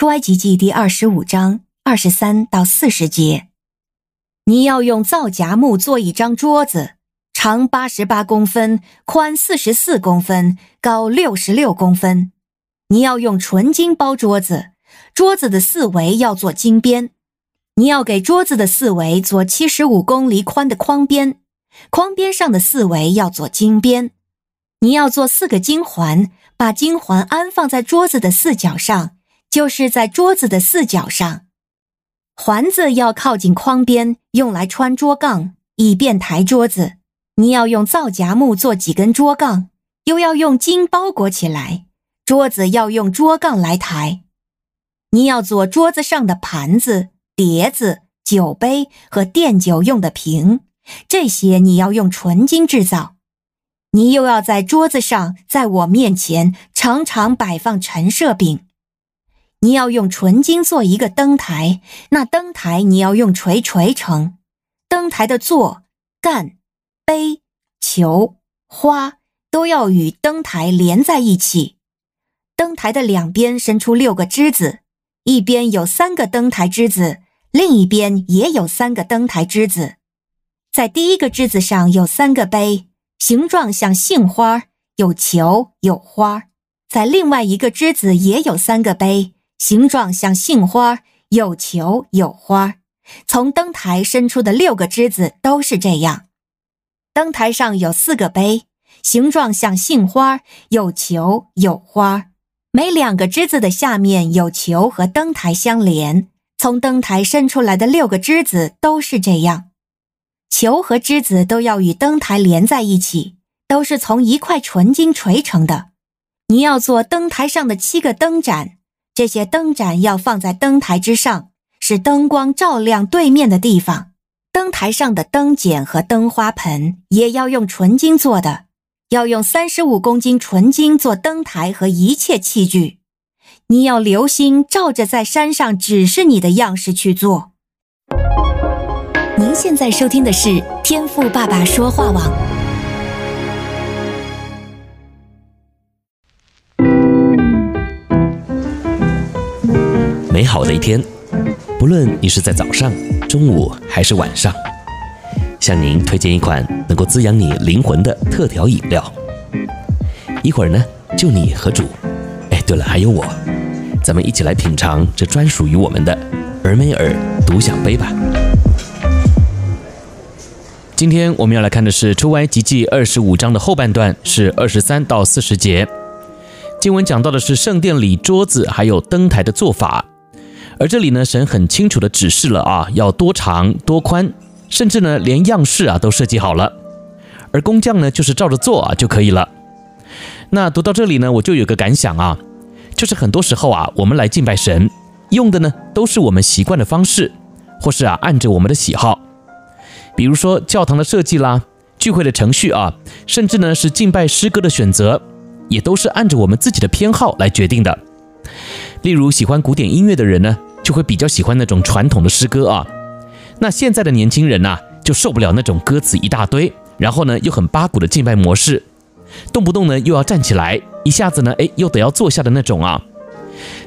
出埃及记第二十五章二十三到四十节。你要用皂荚木做一张桌子，长八十八公分，宽四十四公分，高六十六公分。你要用纯金包桌子，桌子的四围要做金边。你要给桌子的四围做七十五公厘宽的框边，框边上的四围要做金边。你要做四个金环，把金环安放在桌子的四角上，就是在桌子的四角上。环子要靠近框边，用来穿桌杠，以便抬桌子。你要用皂荚木做几根桌杠，又要用金包裹起来。桌子要用桌杠来抬。你要做桌子上的盘子、碟子、酒杯和垫酒用的瓶，这些你要用纯金制造。你又要在桌子上，在我面前常常摆放陈设饼。你要用纯金做一个灯台，那灯台你要用锤锤成。灯台的座、干、杯、球、花都要与灯台连在一起。灯台的两边伸出六个枝子，一边有三个灯台枝子，另一边也有三个灯台枝子。在第一个枝子上有三个杯，形状像杏花，有球有花。在另外一个枝子也有三个杯。形状像杏花，有球有花。从灯台伸出的六个枝子都是这样。灯台上有四个杯，形状像杏花，有球有花。每两个枝子的下面有球和灯台相连。从灯台伸出来的六个枝子都是这样。球和枝子都要与灯台连在一起，都是从一块纯金锤成的。你要做灯台上的七个灯盏。这些灯盏要放在灯台之上，使灯光照亮对面的地方。灯台上的灯剪和灯花盆也要用纯金做的，要用三十五公斤纯金做灯台和一切器具。你要留心，照着在山上指示你的样式去做。您现在收听的是天赋爸爸说话网。美好的一天，不论你是在早上、中午还是晚上，向您推荐一款能够滋养你灵魂的特调饮料。一会儿呢，就你和主，哎，对了，还有我，咱们一起来品尝这专属于我们的尔梅尔独享杯吧。今天我们要来看的是出埃及记二十五章的后半段，是二十三到四十节。经文讲到的是圣殿里桌子还有灯台的做法。而这里呢，神很清楚地指示了啊，要多长多宽，甚至呢，连样式啊都设计好了，而工匠呢，就是照着做啊就可以了。那读到这里呢，我就有个感想啊，就是很多时候啊，我们来敬拜神，用的呢都是我们习惯的方式，或是啊按着我们的喜好，比如说教堂的设计啦，聚会的程序啊，甚至呢是敬拜诗歌的选择，也都是按着我们自己的偏好来决定的。例如喜欢古典音乐的人呢，就会比较喜欢那种传统的诗歌啊，那现在的年轻人呐、就受不了那种歌词一大堆，然后呢又很八股的敬拜模式，动不动呢又要站起来，一下子呢哎又得要坐下的那种啊。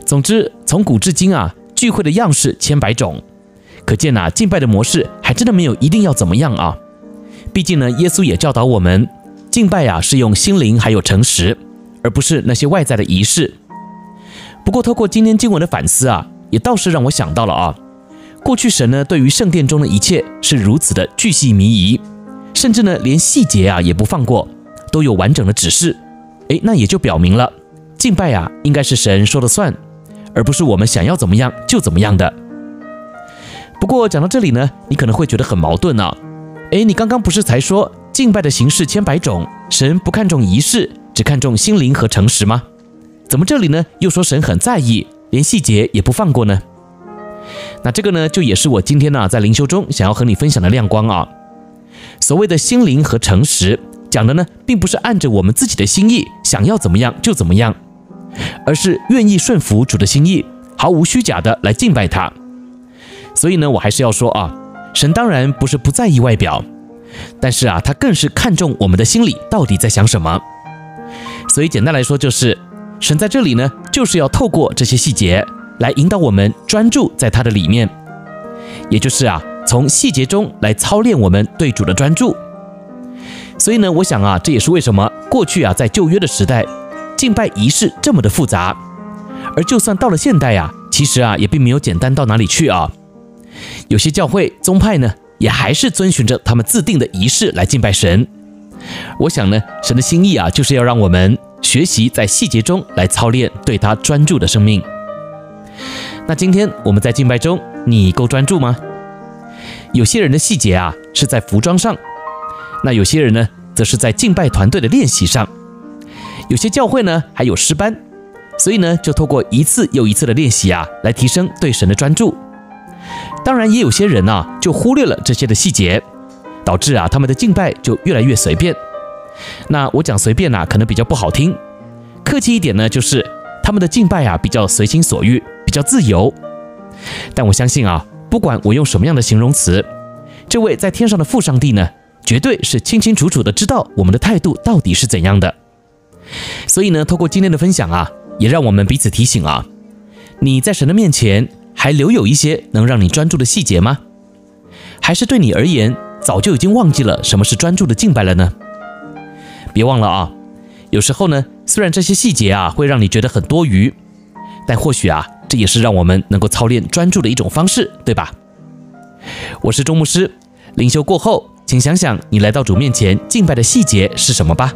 总之，从古至今啊，聚会的样式千百种，可见呐、敬拜的模式还真的没有一定要怎么样啊。毕竟呢，耶稣也教导我们，敬拜啊是用心灵还有诚实，而不是那些外在的仪式。不过，透过今天经文的反思啊。也倒是让我想到了啊，过去神呢对于圣殿中的一切是如此的巨细靡遗，甚至呢连细节啊也不放过，都有完整的指示。诶，那也就表明了敬拜啊应该是神说了算，而不是我们想要怎么样就怎么样的。不过讲到这里呢，你可能会觉得很矛盾啊。诶，你刚刚不是才说敬拜的形式千百种，神不看重仪式，只看重心灵和诚实吗？怎么这里呢又说神很在意？连细节也不放过呢？那这个呢，就也是我今天呢在灵修中想要和你分享的亮光啊。所谓的心灵和诚实，讲的呢，并不是按着我们自己的心意想要怎么样就怎么样，而是愿意顺服主的心意，毫无虚假的来敬拜他。所以呢，我还是要说啊，神当然不是不在意外表，但是啊，他更是看重我们的心里到底在想什么。所以简单来说就是。神在这里呢，就是要透过这些细节，来引导我们专注在他的里面，也就是啊，从细节中来操练我们对主的专注。所以呢，我想啊，这也是为什么过去啊，在旧约的时代，敬拜仪式这么的复杂，而就算到了现代啊，其实啊，也并没有简单到哪里去啊。有些教会宗派呢，也还是遵循着他们自定的仪式来敬拜神。我想呢，神的心意啊，就是要让我们学习在细节中来操练对他专注的生命。那今天我们在敬拜中，你够专注吗？有些人的细节啊，是在服装上。那有些人呢，则是在敬拜团队的练习上；有些教会呢，还有诗班，所以呢，就透过一次又一次的练习啊，来提升对神的专注。当然，也有些人啊，就忽略了这些的细节，导致啊，他们的敬拜就越来越随便。那我讲随便呐、可能比较不好听，客气一点呢，就是他们的敬拜啊，比较随心所欲，比较自由。但我相信啊，不管我用什么样的形容词，这位在天上的父上帝呢，绝对是清清楚楚的知道我们的态度到底是怎样的，所以呢，透过今天的分享啊，也让我们彼此提醒啊，你在神的面前还留有一些能让你专注的细节吗？还是对你而言早就已经忘记了什么是专注的敬拜了呢？别忘了啊，有时候呢，虽然这些细节啊会让你觉得很多余，但或许啊，这也是让我们能够操练专注的一种方式，对吧？我是钟牧师，灵修过后。请想想，你来到主面前敬拜的细节是什么吧。